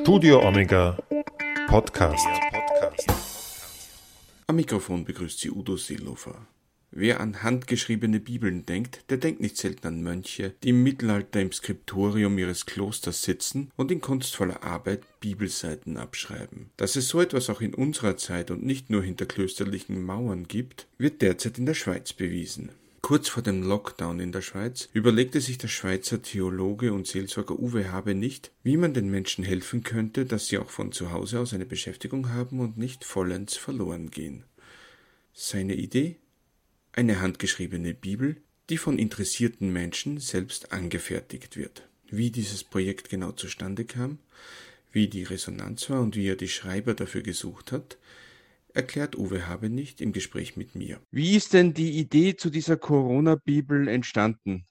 Studio Omega Podcast. Am Mikrofon begrüßt Sie Udo Seelofer. Wer an handgeschriebene Bibeln denkt, der denkt nicht selten an Mönche, die im Mittelalter im Skriptorium ihres Klosters sitzen und in kunstvoller Arbeit Bibelseiten abschreiben. Dass es so etwas auch in unserer Zeit und nicht nur hinter klösterlichen Mauern gibt, wird derzeit in der Schweiz bewiesen. Kurz vor dem Lockdown in der Schweiz überlegte sich der Schweizer Theologe und Seelsorger Uwe Habe nicht, wie man den Menschen helfen könnte, dass sie auch von zu Hause aus eine Beschäftigung haben und nicht vollends verloren gehen. Seine Idee? Eine handgeschriebene Bibel, die von interessierten Menschen selbst angefertigt wird. Wie dieses Projekt genau zustande kam, wie die Resonanz war und wie er die Schreiber dafür gesucht hat, erklärt Uwe Habenicht im Gespräch mit mir. Wie ist denn die Idee zu dieser Corona-Bibel entstanden?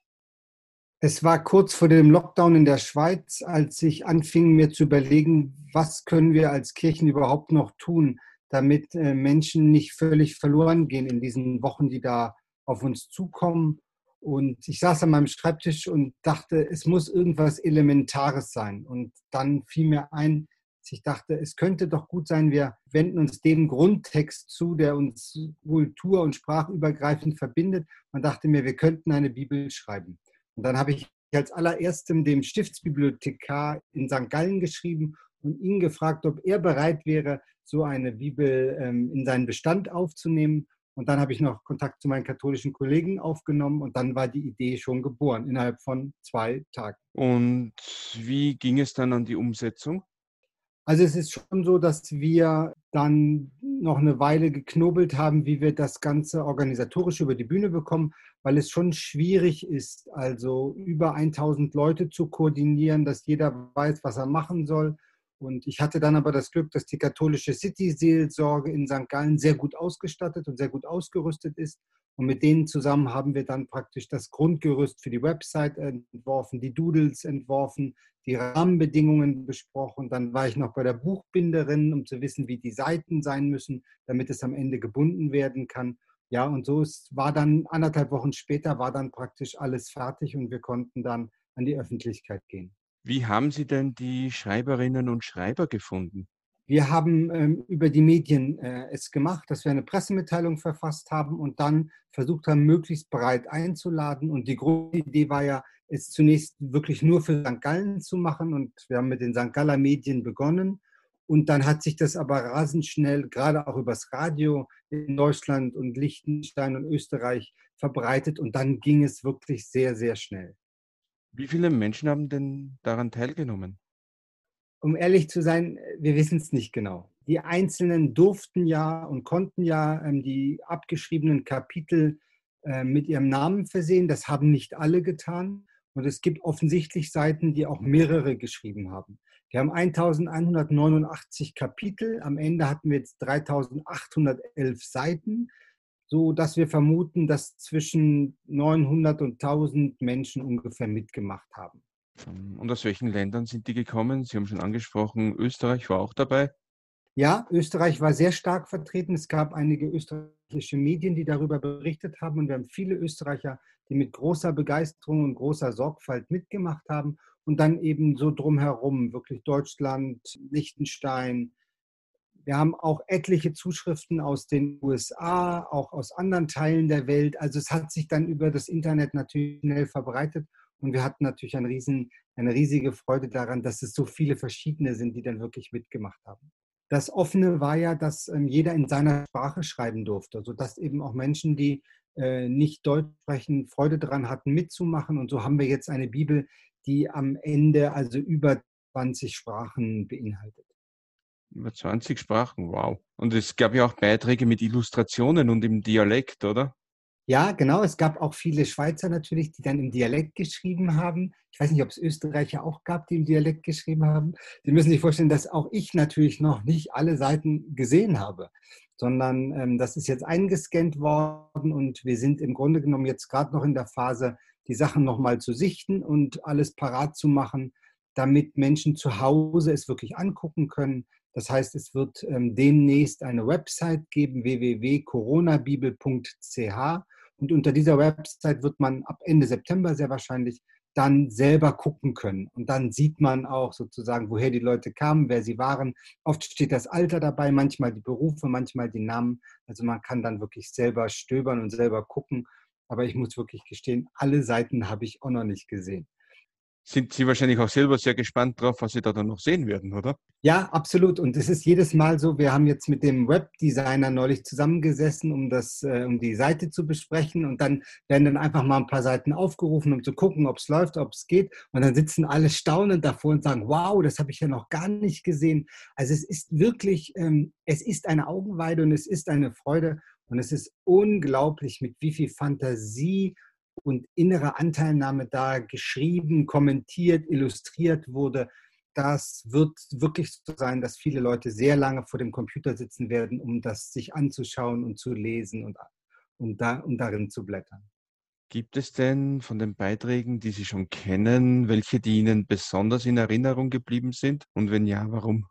Es war kurz vor dem Lockdown in der Schweiz, als ich anfing, mir zu überlegen, was können wir als Kirchen überhaupt noch tun, damit äh, Menschen nicht völlig verloren gehen in diesen Wochen, die da auf uns zukommen. Und ich saß an meinem Schreibtisch und dachte, es muss irgendwas Elementares sein. Und dann fiel mir ein, ich dachte, es könnte doch gut sein, wir wenden uns dem Grundtext zu, der uns kultur- und sprachübergreifend verbindet. Man dachte mir, wir könnten eine Bibel schreiben. Und dann habe ich als allererstem dem Stiftsbibliothekar in St. Gallen geschrieben und ihn gefragt, ob er bereit wäre, so eine Bibel ähm, in seinen Bestand aufzunehmen. Und dann habe ich noch Kontakt zu meinen katholischen Kollegen aufgenommen und dann war die Idee schon geboren, innerhalb von zwei Tagen. Und wie ging es dann an die Umsetzung? Also es ist schon so, dass wir dann noch eine Weile geknobelt haben, wie wir das Ganze organisatorisch über die Bühne bekommen, weil es schon schwierig ist, also über 1000 Leute zu koordinieren, dass jeder weiß, was er machen soll. Und ich hatte dann aber das Glück, dass die katholische City-Seelsorge in St. Gallen sehr gut ausgestattet und sehr gut ausgerüstet ist. Und mit denen zusammen haben wir dann praktisch das Grundgerüst für die Website entworfen, die Doodles entworfen, die Rahmenbedingungen besprochen. Dann war ich noch bei der Buchbinderin, um zu wissen, wie die Seiten sein müssen, damit es am Ende gebunden werden kann. Ja, und so ist, war dann anderthalb Wochen später, war dann praktisch alles fertig und wir konnten dann an die Öffentlichkeit gehen. Wie haben Sie denn die Schreiberinnen und Schreiber gefunden? Wir haben ähm, über die Medien äh, es gemacht, dass wir eine Pressemitteilung verfasst haben und dann versucht haben, möglichst breit einzuladen. Und die Grundidee war ja, es zunächst wirklich nur für St. Gallen zu machen. Und wir haben mit den St. Galler Medien begonnen. Und dann hat sich das aber rasend schnell, gerade auch übers Radio in Deutschland und Liechtenstein und Österreich verbreitet. Und dann ging es wirklich sehr, sehr schnell. Wie viele Menschen haben denn daran teilgenommen? um ehrlich zu sein, wir wissen es nicht genau. Die Einzelnen durften ja und konnten ja ähm, die abgeschriebenen Kapitel äh, mit ihrem Namen versehen. Das haben nicht alle getan. Und es gibt offensichtlich Seiten, die auch mehrere geschrieben haben. Wir haben 1189 Kapitel. Am Ende hatten wir jetzt 3811 Seiten, so dass wir vermuten, dass zwischen 900 und 1000 Menschen ungefähr mitgemacht haben. Und aus welchen Ländern sind die gekommen? Sie haben schon angesprochen, Österreich war auch dabei. Ja, Österreich war sehr stark vertreten. Es gab einige österreichische Medien, die darüber berichtet haben. Und wir haben viele Österreicher, die mit großer Begeisterung und großer Sorgfalt mitgemacht haben. Und dann eben so drumherum, wirklich Deutschland, Liechtenstein. Wir haben auch etliche Zuschriften aus den USA, auch aus anderen Teilen der Welt. Also es hat sich dann über das Internet natürlich schnell verbreitet. Und wir hatten natürlich eine, riesen, eine riesige Freude daran, dass es so viele verschiedene sind, die dann wirklich mitgemacht haben. Das Offene war ja, dass ähm, jeder in seiner Sprache schreiben durfte, sodass eben auch Menschen, die äh, nicht Deutsch sprechen, Freude daran hatten, mitzumachen. Und so haben wir jetzt eine Bibel, die am Ende also über 20 Sprachen beinhaltet. Über 20 Sprachen, wow. Und es gab ja auch Beiträge mit Illustrationen und im Dialekt, oder? Ja, genau. Es gab auch viele Schweizer natürlich, die dann im Dialekt geschrieben haben. Ich weiß nicht, ob es Österreicher auch gab, die im Dialekt geschrieben haben. Sie müssen sich vorstellen, dass auch ich natürlich noch nicht alle Seiten gesehen habe, sondern ähm, das ist jetzt eingescannt worden und wir sind im Grunde genommen jetzt gerade noch in der Phase, die Sachen nochmal zu sichten und alles parat zu machen, damit Menschen zu Hause es wirklich angucken können. Das heißt, es wird ähm, demnächst eine Website geben, www.coronabibel.ch und unter dieser Website wird man ab Ende September sehr wahrscheinlich dann selber gucken können. Und dann sieht man auch sozusagen, woher die Leute kamen, wer sie waren. Oft steht das Alter dabei, manchmal die Berufe, manchmal die Namen. Also man kann dann wirklich selber stöbern und selber gucken. Aber ich muss wirklich gestehen, alle Seiten habe ich auch noch nicht gesehen sind Sie wahrscheinlich auch selber sehr gespannt drauf, was Sie da dann noch sehen werden, oder? Ja, absolut. Und es ist jedes Mal so, wir haben jetzt mit dem Webdesigner neulich zusammengesessen, um, das, äh, um die Seite zu besprechen. Und dann werden dann einfach mal ein paar Seiten aufgerufen, um zu gucken, ob es läuft, ob es geht. Und dann sitzen alle staunend davor und sagen, wow, das habe ich ja noch gar nicht gesehen. Also es ist wirklich, ähm, es ist eine Augenweide und es ist eine Freude. Und es ist unglaublich, mit wie viel Fantasie und innere Anteilnahme da geschrieben, kommentiert, illustriert wurde. Das wird wirklich so sein, dass viele Leute sehr lange vor dem Computer sitzen werden, um das sich anzuschauen und zu lesen und, und, da, und darin zu blättern. Gibt es denn von den Beiträgen, die Sie schon kennen, welche, die Ihnen besonders in Erinnerung geblieben sind? Und wenn ja, warum?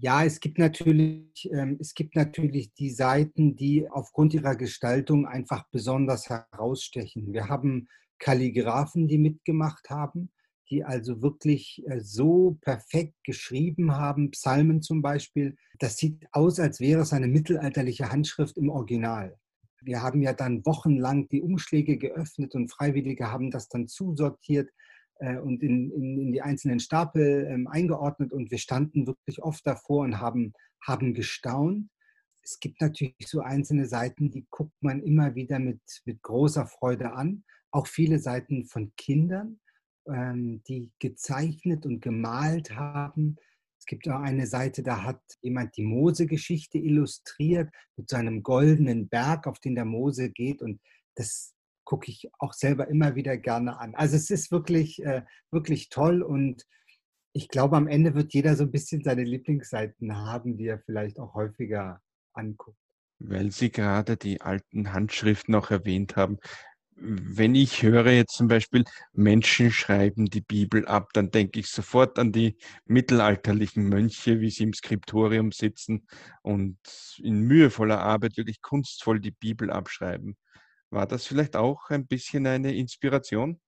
Ja, es gibt natürlich, ähm, es gibt natürlich die Seiten, die aufgrund ihrer Gestaltung einfach besonders herausstechen. Wir haben Kalligraphen, die mitgemacht haben, die also wirklich äh, so perfekt geschrieben haben, Psalmen zum Beispiel. Das sieht aus, als wäre es eine mittelalterliche Handschrift im Original. Wir haben ja dann wochenlang die Umschläge geöffnet und Freiwillige haben das dann zusortiert und in, in, in, die einzelnen Stapel ähm, eingeordnet und wir standen wirklich oft davor und haben, haben gestaunt. Es gibt natürlich so einzelne Seiten, die guckt man immer wieder mit, mit großer Freude an. Auch viele Seiten von Kindern, ähm, die gezeichnet und gemalt haben. Es gibt auch eine Seite, da hat jemand die Mose-Geschichte illustriert mit so einem goldenen Berg, auf den der Mose geht. Und das gucke ich auch selber immer wieder gerne an. Also es ist wirklich, äh, wirklich toll und ich glaube, am Ende wird jeder so ein bisschen seine Lieblingsseiten haben, die er vielleicht auch häufiger anguckt. Weil Sie gerade die alten Handschriften auch erwähnt haben. Wenn ich höre jetzt zum Beispiel, Menschen schreiben die Bibel ab, dann denke ich sofort an die mittelalterlichen Mönche, wie sie im Skriptorium sitzen und in mühevoller Arbeit wirklich kunstvoll die Bibel abschreiben. War das vielleicht auch ein bisschen eine Inspiration?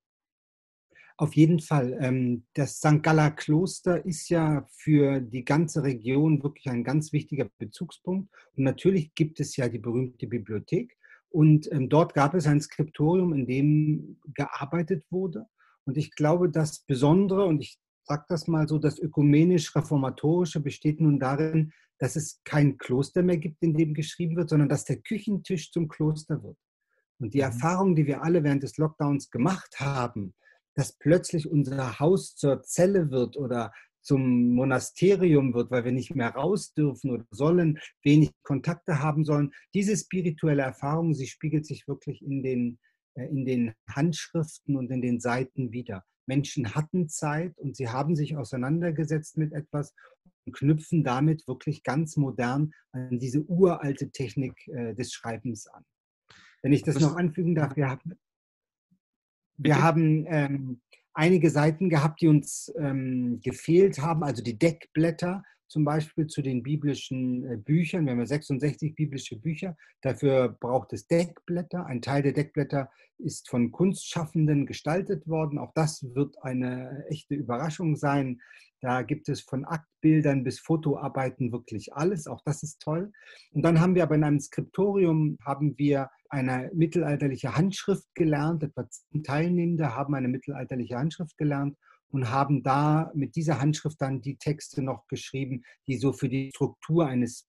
Auf jeden Fall. Ähm, das St. Galler Kloster ist ja für die ganze Region wirklich ein ganz wichtiger Bezugspunkt. Und natürlich gibt es ja die berühmte Bibliothek. Und ähm, dort gab es ein Skriptorium, in dem gearbeitet wurde. Und ich glaube, das Besondere, und ich sage das mal so, das ökumenisch-reformatorische besteht nun darin, dass es kein Kloster mehr gibt, in dem geschrieben wird, sondern dass der Küchentisch zum Kloster wird. Und die mhm. Erfahrung, die wir alle während des Lockdowns gemacht haben, dass plötzlich unser Haus zur Zelle wird oder zum Monasterium wird, weil wir nicht mehr raus dürfen oder sollen, wenig Kontakte haben sollen. Diese spirituelle Erfahrung, sie spiegelt sich wirklich in den, äh, in den Handschriften und in den Seiten wieder. Menschen hatten Zeit und sie haben sich auseinandergesetzt mit etwas und knüpfen damit wirklich ganz modern an diese uralte Technik äh, des Schreibens an. Wenn ich das, noch anfügen darf, wir haben, wir haben ähm, einige Seiten gehabt, die uns ähm, gefehlt haben, also die Deckblätter zum Beispiel zu den biblischen äh, Büchern. Wir haben ja 66 biblische Bücher. Dafür braucht es Deckblätter. Ein Teil der Deckblätter ist von Kunstschaffenden gestaltet worden. Auch das wird eine echte Überraschung sein. Da gibt es von Aktbildern bis Fotoarbeiten wirklich alles. Auch das ist toll. Und dann haben wir aber in einem Skriptorium haben wir eine mittelalterliche Handschrift gelernt. Etwa Teilnehmende haben eine mittelalterliche Handschrift gelernt und haben da mit dieser Handschrift dann die Texte noch geschrieben, die so für die Struktur eines,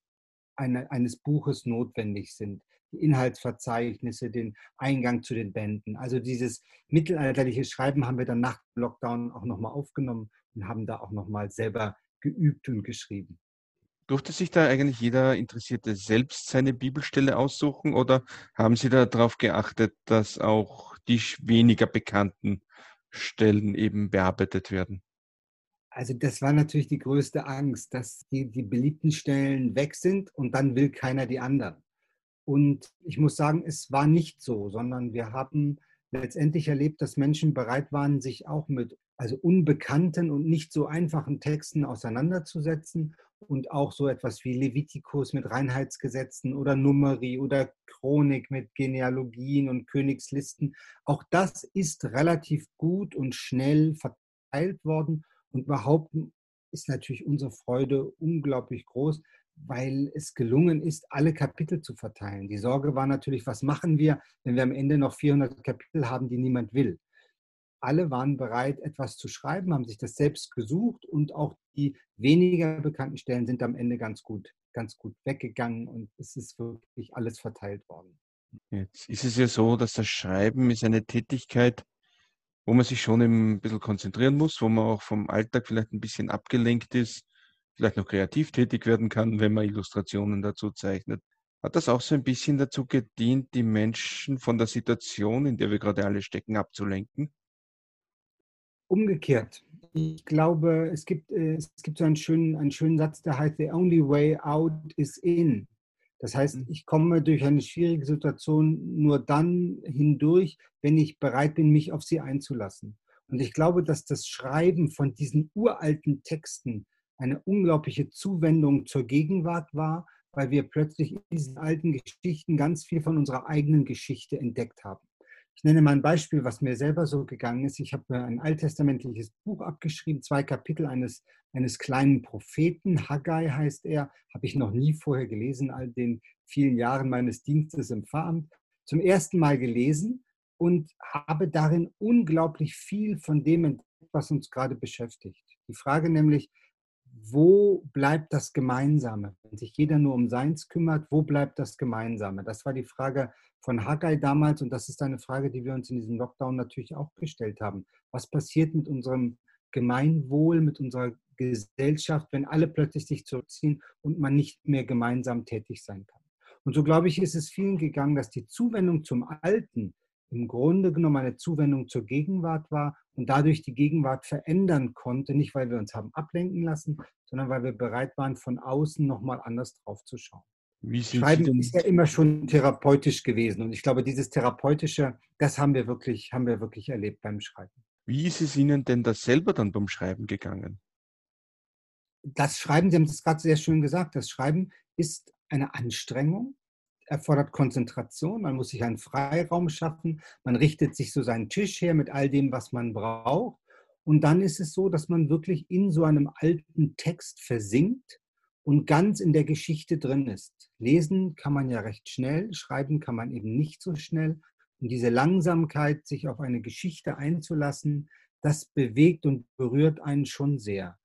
eine, eines Buches notwendig sind. Die Inhaltsverzeichnisse, den Eingang zu den Bänden. Also dieses mittelalterliche Schreiben haben wir dann nach Lockdown auch nochmal aufgenommen und haben da auch nochmal selber geübt und geschrieben. Durfte sich da eigentlich jeder Interessierte selbst seine Bibelstelle aussuchen oder haben Sie da darauf geachtet, dass auch die weniger bekannten Stellen eben bearbeitet werden? Also das war natürlich die größte Angst, dass die, die beliebten Stellen weg sind und dann will keiner die anderen. Und ich muss sagen, es war nicht so, sondern wir haben letztendlich erlebt, dass Menschen bereit waren, sich auch mit also unbekannten und nicht so einfachen Texten auseinanderzusetzen und auch so etwas wie Levitikus mit Reinheitsgesetzen oder Numeri oder Chronik mit Genealogien und Königslisten. Auch das ist relativ gut und schnell verteilt worden und überhaupt ist natürlich unsere Freude unglaublich groß, weil es gelungen ist, alle Kapitel zu verteilen. Die Sorge war natürlich, was machen wir, wenn wir am Ende noch 400 Kapitel haben, die niemand will alle waren bereit, etwas zu schreiben, haben sich das selbst gesucht und auch die weniger bekannten Stellen sind am Ende ganz gut, ganz gut weggegangen und es ist wirklich alles verteilt worden. Jetzt ist es ja so, dass das Schreiben ist eine Tätigkeit, wo man sich schon ein bisschen konzentrieren muss, wo man auch vom Alltag vielleicht ein bisschen abgelenkt ist, vielleicht noch kreativ tätig werden kann, wenn man Illustrationen dazu zeichnet. Hat das auch so ein bisschen dazu gedient, die Menschen von der Situation, in der wir gerade alle stecken, abzulenken? Umgekehrt. Ich glaube, es gibt, äh, es gibt so einen schönen, einen schönen Satz, der heißt, The only way out is in. Das heißt, mhm. ich komme durch eine schwierige Situation nur dann hindurch, wenn ich bereit bin, mich auf sie einzulassen. Und ich glaube, dass das Schreiben von diesen uralten Texten eine unglaubliche Zuwendung zur Gegenwart war, weil wir plötzlich in diesen alten Geschichten ganz viel von unserer eigenen Geschichte entdeckt haben. Ich nenne mal ein Beispiel, was mir selber so gegangen ist. Ich habe ein alttestamentliches Buch abgeschrieben, zwei Kapitel eines, eines kleinen Propheten, Haggai heißt er, habe ich noch nie vorher gelesen, all den vielen Jahren meines Dienstes im Pfarramt. Zum ersten Mal gelesen und habe darin unglaublich viel von dem entdeckt, was uns gerade beschäftigt. Die Frage nämlich, wo bleibt das Gemeinsame? Wenn sich jeder nur um seins kümmert, wo bleibt das Gemeinsame? Das war die Frage von Haggai damals und das ist eine Frage, die wir uns in diesem Lockdown natürlich auch gestellt haben. Was passiert mit unserem Gemeinwohl, mit unserer Gesellschaft, wenn alle plötzlich sich zurückziehen und man nicht mehr gemeinsam tätig sein kann? Und so glaube ich, ist es vielen gegangen, dass die Zuwendung zum Alten im Grunde genommen eine Zuwendung zur Gegenwart war und dadurch die Gegenwart verändern konnte, nicht weil wir uns haben ablenken lassen, sondern weil wir bereit waren, von außen nochmal anders drauf zu schauen. Schreiben ist ja immer schon therapeutisch gewesen und ich glaube, dieses Therapeutische, das haben wir wirklich, haben wir wirklich erlebt beim Schreiben. Wie ist es Ihnen denn das selber dann beim Schreiben gegangen? Das Schreiben, Sie haben es gerade sehr schön gesagt, das Schreiben ist eine Anstrengung, erfordert Konzentration, man muss sich einen Freiraum schaffen, man richtet sich so seinen Tisch her mit all dem, was man braucht. Und dann ist es so, dass man wirklich in so einem alten Text versinkt und ganz in der Geschichte drin ist. Lesen kann man ja recht schnell, schreiben kann man eben nicht so schnell. Und diese Langsamkeit, sich auf eine Geschichte einzulassen, das bewegt und berührt einen schon sehr.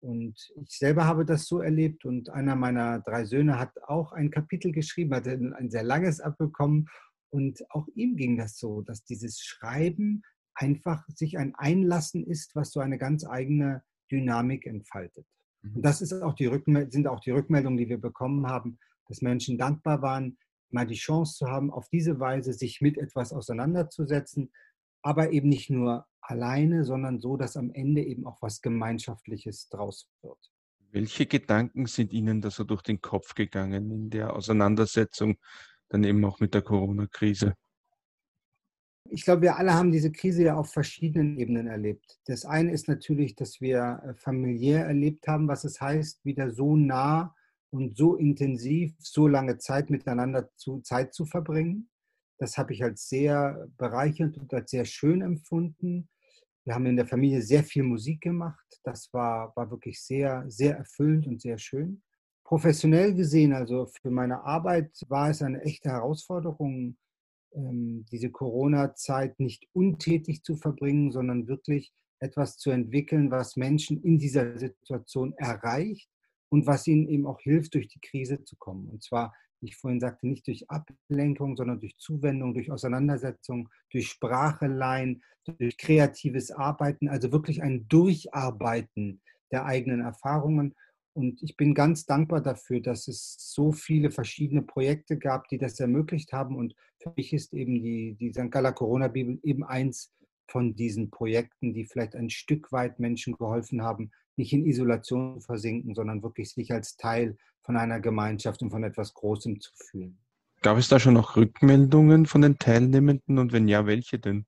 Und ich selber habe das so erlebt und einer meiner drei Söhne hat auch ein Kapitel geschrieben, hat ein sehr langes abbekommen und auch ihm ging das so, dass dieses Schreiben einfach sich ein Einlassen ist, was so eine ganz eigene Dynamik entfaltet. Und mhm. das ist auch die sind auch die Rückmeldungen, die wir bekommen haben, dass Menschen dankbar waren, mal die Chance zu haben, auf diese Weise sich mit etwas auseinanderzusetzen, aber eben nicht nur alleine, sondern so, dass am Ende eben auch was Gemeinschaftliches draus wird. Welche Gedanken sind Ihnen da so durch den Kopf gegangen in der Auseinandersetzung dann eben auch mit der Corona-Krise? Ich glaube, wir alle haben diese Krise ja auf verschiedenen Ebenen erlebt. Das eine ist natürlich, dass wir äh, familiär erlebt haben, was es heißt, wieder so nah und so intensiv, so lange Zeit miteinander zu, Zeit zu verbringen. Das habe ich als sehr bereichernd und als sehr schön empfunden. Wir haben in der Familie sehr viel Musik gemacht. Das war, war wirklich sehr, sehr erfüllend und sehr schön. Professionell gesehen, also für meine Arbeit, war es eine echte Herausforderung, ähm, diese Corona-Zeit nicht untätig zu verbringen, sondern wirklich etwas zu entwickeln, was Menschen in dieser Situation erreicht und was ihnen eben auch hilft, durch die Krise zu kommen. Und zwar ich vorhin sagte, nicht durch Ablenkung, sondern durch Zuwendung, durch Auseinandersetzung, durch Spracheleien, durch kreatives Arbeiten, also wirklich ein Durcharbeiten der eigenen Erfahrungen. Und ich bin ganz dankbar dafür, dass es so viele verschiedene Projekte gab, die das ermöglicht haben. Und für mich ist eben die, die St. Gala Corona-Bibel eben eins von diesen Projekten, die vielleicht ein Stück weit Menschen geholfen haben, nicht in Isolation versinken, sondern wirklich sich als Teil von einer Gemeinschaft und von etwas Großem zu fühlen. Gab es da schon noch Rückmeldungen von den Teilnehmenden und wenn ja, welche denn?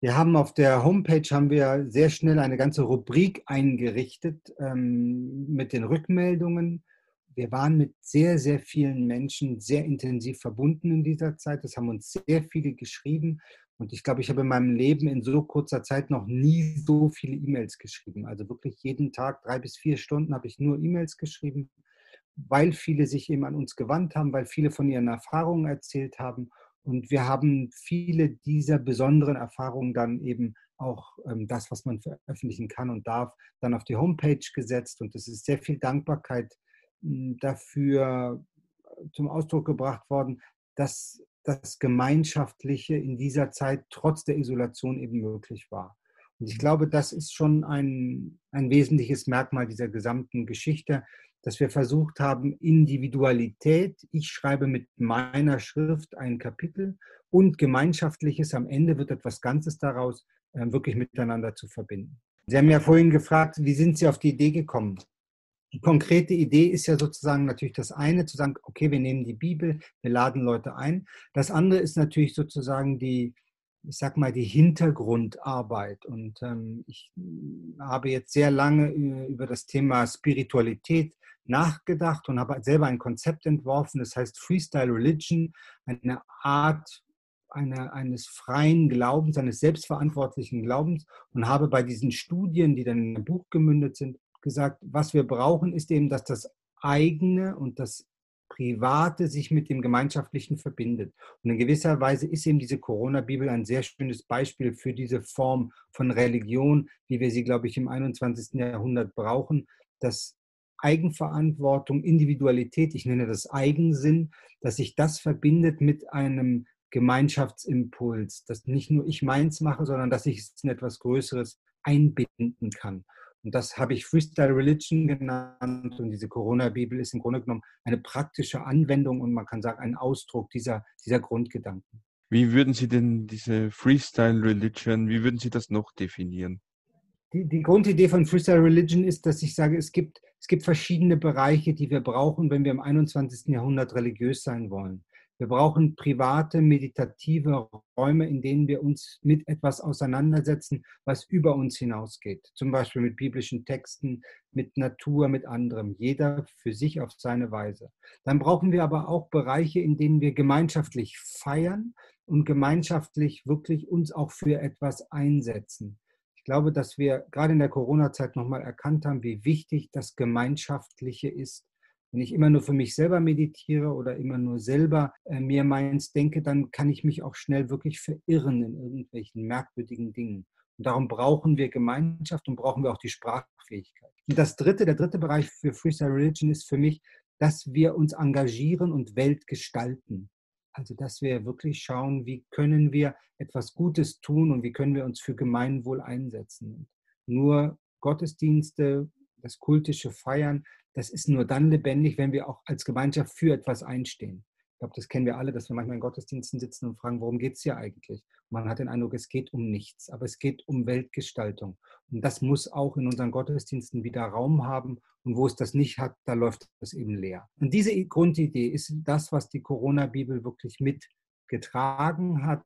Wir haben auf der Homepage haben wir sehr schnell eine ganze Rubrik eingerichtet ähm, mit den Rückmeldungen. Wir waren mit sehr, sehr vielen Menschen sehr intensiv verbunden in dieser Zeit. Es haben uns sehr viele geschrieben. Und ich glaube, ich habe in meinem Leben in so kurzer Zeit noch nie so viele E-Mails geschrieben. Also wirklich jeden Tag drei bis vier Stunden habe ich nur E-Mails geschrieben, weil viele sich eben an uns gewandt haben, weil viele von ihren Erfahrungen erzählt haben. Und wir haben viele dieser besonderen Erfahrungen dann eben auch ähm, das, was man veröffentlichen kann und darf, dann auf die Homepage gesetzt. Und es ist sehr viel Dankbarkeit hm, dafür zum Ausdruck gebracht worden, dass das Gemeinschaftliche in dieser Zeit trotz der Isolation eben möglich war. Und ich glaube, das ist schon ein, ein wesentliches Merkmal dieser gesamten Geschichte, dass wir versucht haben, Individualität, ich schreibe mit meiner Schrift ein Kapitel und Gemeinschaftliches, am Ende wird etwas Ganzes daraus, äh, wirklich miteinander zu verbinden. Sie haben ja vorhin gefragt, wie sind Sie auf die Idee gekommen? Die konkrete Idee ist ja sozusagen natürlich das eine, zu sagen, okay, wir nehmen die Bibel, wir laden Leute ein. Das andere ist natürlich sozusagen die, ich sag mal, die Hintergrundarbeit. Und ähm, ich habe jetzt sehr lange über das Thema Spiritualität nachgedacht und habe selber ein Konzept entworfen, das heißt Freestyle Religion, eine Art eine, eines freien Glaubens, eines selbstverantwortlichen Glaubens und habe bei diesen Studien, die dann in einem Buch gemündet sind, gesagt, was wir brauchen, ist eben, dass das eigene und das Private sich mit dem Gemeinschaftlichen verbindet. Und in gewisser Weise ist eben diese Corona-Bibel ein sehr schönes Beispiel für diese Form von Religion, wie wir sie, glaube ich, im 21. Jahrhundert brauchen, dass Eigenverantwortung, Individualität, ich nenne das Eigensinn, dass sich das verbindet mit einem Gemeinschaftsimpuls, dass nicht nur ich meins mache, sondern dass ich es in etwas Größeres einbinden kann. Und das habe ich Freestyle Religion genannt. Und diese Corona-Bibel ist im Grunde genommen eine praktische Anwendung und man kann sagen, ein Ausdruck dieser, dieser Grundgedanken. Wie würden Sie denn diese Freestyle Religion, wie würden Sie das noch definieren? Die, die Grundidee von Freestyle Religion ist, dass ich sage, es gibt, es gibt verschiedene Bereiche, die wir brauchen, wenn wir im 21. Jahrhundert religiös sein wollen. Wir brauchen private, meditative Räume, in denen wir uns mit etwas auseinandersetzen, was über uns hinausgeht. Zum Beispiel mit biblischen Texten, mit Natur, mit anderem. Jeder für sich auf seine Weise. Dann brauchen wir aber auch Bereiche, in denen wir gemeinschaftlich feiern und gemeinschaftlich wirklich uns auch für etwas einsetzen. Ich glaube, dass wir gerade in der Corona-Zeit nochmal erkannt haben, wie wichtig das Gemeinschaftliche ist wenn ich immer nur für mich selber meditiere oder immer nur selber äh, mir meins denke, dann kann ich mich auch schnell wirklich verirren in irgendwelchen merkwürdigen Dingen. Und darum brauchen wir Gemeinschaft und brauchen wir auch die Sprachfähigkeit. Und das dritte, der dritte Bereich für Freestyle Religion ist für mich, dass wir uns engagieren und Welt gestalten. Also, dass wir wirklich schauen, wie können wir etwas Gutes tun und wie können wir uns für Gemeinwohl einsetzen. Nur Gottesdienste, das kultische Feiern, das ist nur dann lebendig, wenn wir auch als Gemeinschaft für etwas einstehen. Ich glaube, das kennen wir alle, dass wir manchmal in Gottesdiensten sitzen und fragen, worum geht es hier eigentlich? man hat den Eindruck, es geht um nichts, aber es geht um Weltgestaltung. Und das muss auch in unseren Gottesdiensten wieder Raum haben. Und wo es das nicht hat, da läuft es eben leer. Und diese Grundidee ist das, was die Corona-Bibel wirklich mitgetragen hat,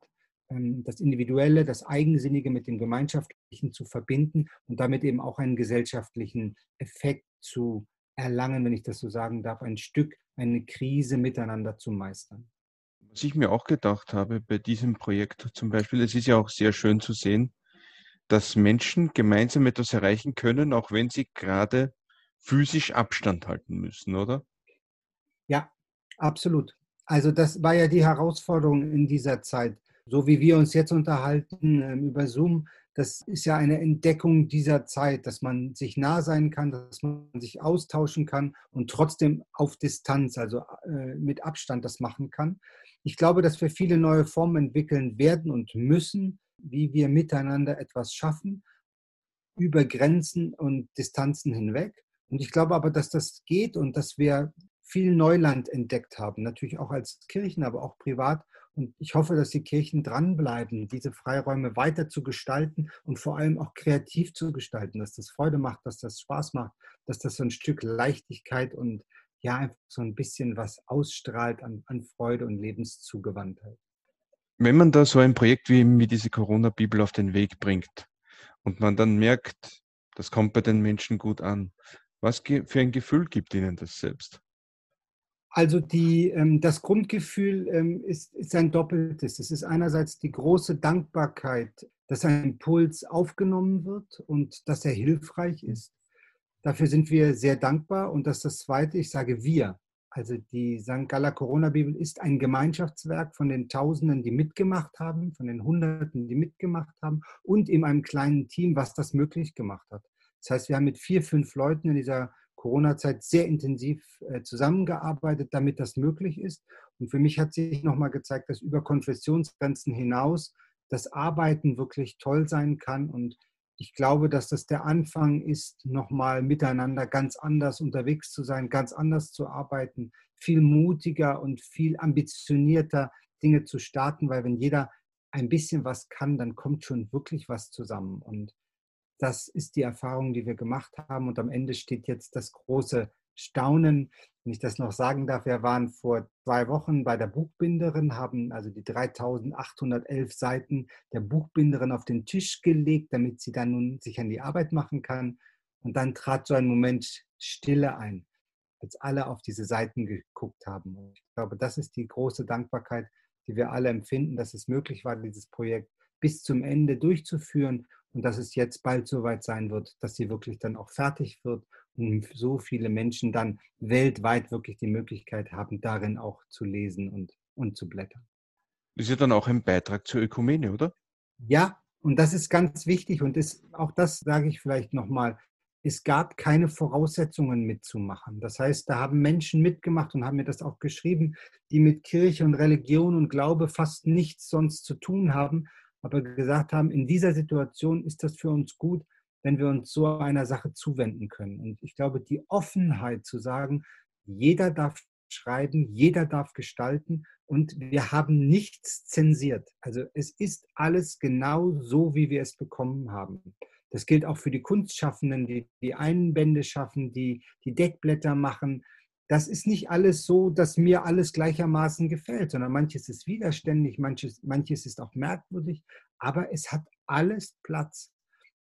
das Individuelle, das Eigensinnige mit dem Gemeinschaftlichen zu verbinden und damit eben auch einen gesellschaftlichen Effekt zu erlangen, wenn ich das so sagen darf, ein Stück, eine Krise miteinander zu meistern. Was ich mir auch gedacht habe bei diesem Projekt zum Beispiel, es ist ja auch sehr schön zu sehen, dass Menschen gemeinsam etwas erreichen können, auch wenn sie gerade physisch Abstand halten müssen, oder? Ja, absolut. Also das war ja die Herausforderung in dieser Zeit. So wie wir uns jetzt unterhalten ähm, über Zoom, das ist ja eine Entdeckung dieser Zeit, dass man sich nah sein kann, dass man sich austauschen kann und trotzdem auf Distanz, also äh, mit Abstand das machen kann. Ich glaube, dass wir viele neue Formen entwickeln werden und müssen, wie wir miteinander etwas schaffen, über Grenzen und Distanzen hinweg. Und ich glaube aber, dass das geht und dass wir viel Neuland entdeckt haben, natürlich auch als Kirchen, aber auch privat und ich hoffe, dass die Kirchen dranbleiben, diese Freiräume weiter zu gestalten und vor allem auch kreativ zu gestalten, dass das Freude macht, dass das Spaß macht, dass das so ein Stück Leichtigkeit und ja, einfach so ein bisschen was ausstrahlt an, an Freude und Lebenszugewandtheit. Wenn man da so ein Projekt wie, wie diese Corona-Bibel auf den Weg bringt und man dann merkt, das kommt bei den Menschen gut an, was für ein Gefühl gibt Ihnen das selbst? Also die, ähm, das Grundgefühl ähm, ist, ist ein doppeltes. Es ist einerseits die große Dankbarkeit, dass ein Impuls aufgenommen wird und dass er hilfreich ist. Dafür sind wir sehr dankbar. Und das ist das Zweite, ich sage wir. Also die St. Galler Corona-Bibel ist ein Gemeinschaftswerk von den Tausenden, die mitgemacht haben, von den Hunderten, die mitgemacht haben und in einem kleinen Team, was das möglich gemacht hat. Das heißt, wir haben mit vier, fünf Leuten in dieser Corona-Zeit sehr intensiv äh, zusammengearbeitet, damit das möglich ist. Und für mich hat sich nochmal gezeigt, dass über Konfessionsgrenzen hinaus das Arbeiten wirklich toll sein kann. Und ich glaube, dass das der Anfang ist, nochmal miteinander ganz anders unterwegs zu sein, ganz anders zu arbeiten, viel mutiger und viel ambitionierter Dinge zu starten, weil wenn jeder ein bisschen was kann, dann kommt schon wirklich was zusammen. Und das ist die Erfahrung, die wir gemacht haben. Und am Ende steht jetzt das große Staunen. Wenn ich das noch sagen darf, wir waren vor zwei Wochen bei der Buchbinderin, haben also die 3811 Seiten der Buchbinderin auf den Tisch gelegt, damit sie dann nun sich an die Arbeit machen kann. Und dann trat so ein Moment Stille ein, als alle auf diese Seiten geguckt haben. Und ich glaube, das ist die große Dankbarkeit, die wir alle empfinden, dass es möglich war, dieses Projekt bis zum Ende durchzuführen und dass es jetzt bald soweit sein wird, dass sie wirklich dann auch fertig wird und so viele Menschen dann weltweit wirklich die Möglichkeit haben, darin auch zu lesen und, und zu blättern. Ist ja dann auch ein Beitrag zur Ökumene, oder? Ja, und das ist ganz wichtig und ist, auch das sage ich vielleicht nochmal, es gab keine Voraussetzungen mitzumachen. Das heißt, da haben Menschen mitgemacht und haben mir das auch geschrieben, die mit Kirche und Religion und Glaube fast nichts sonst zu tun haben, aber gesagt haben, in dieser Situation ist das für uns gut, wenn wir uns so einer Sache zuwenden können. Und ich glaube, die Offenheit zu sagen, jeder darf schreiben, jeder darf gestalten und wir haben nichts zensiert. Also es ist alles genau so, wie wir es bekommen haben. Das gilt auch für die Kunstschaffenden, die die Einbände schaffen, die die Deckblätter machen, das ist nicht alles so, dass mir alles gleichermaßen gefällt, sondern manches ist widerständig, manches, manches ist auch merkwürdig, aber es hat alles Platz.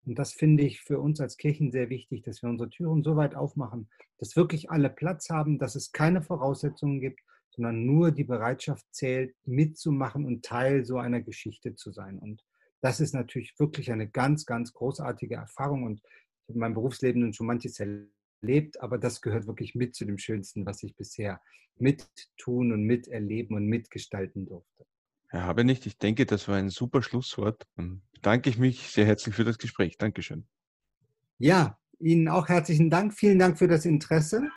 Und das finde ich für uns als Kirchen sehr wichtig, dass wir unsere Türen so weit aufmachen, dass wirklich alle Platz haben, dass es keine Voraussetzungen gibt, sondern nur die Bereitschaft zählt, mitzumachen und Teil so einer Geschichte zu sein. Und das ist natürlich wirklich eine ganz, ganz großartige Erfahrung. Und in meinem Berufsleben schon manches erlebt lebt, aber das gehört wirklich mit zu dem Schönsten, was ich bisher mittun und miterleben und mitgestalten durfte. Herr Habenicht, ich denke, das war ein super Schlusswort. Dann bedanke ich mich sehr herzlich für das Gespräch. Dankeschön. Ja, Ihnen auch herzlichen Dank. Vielen Dank für das Interesse.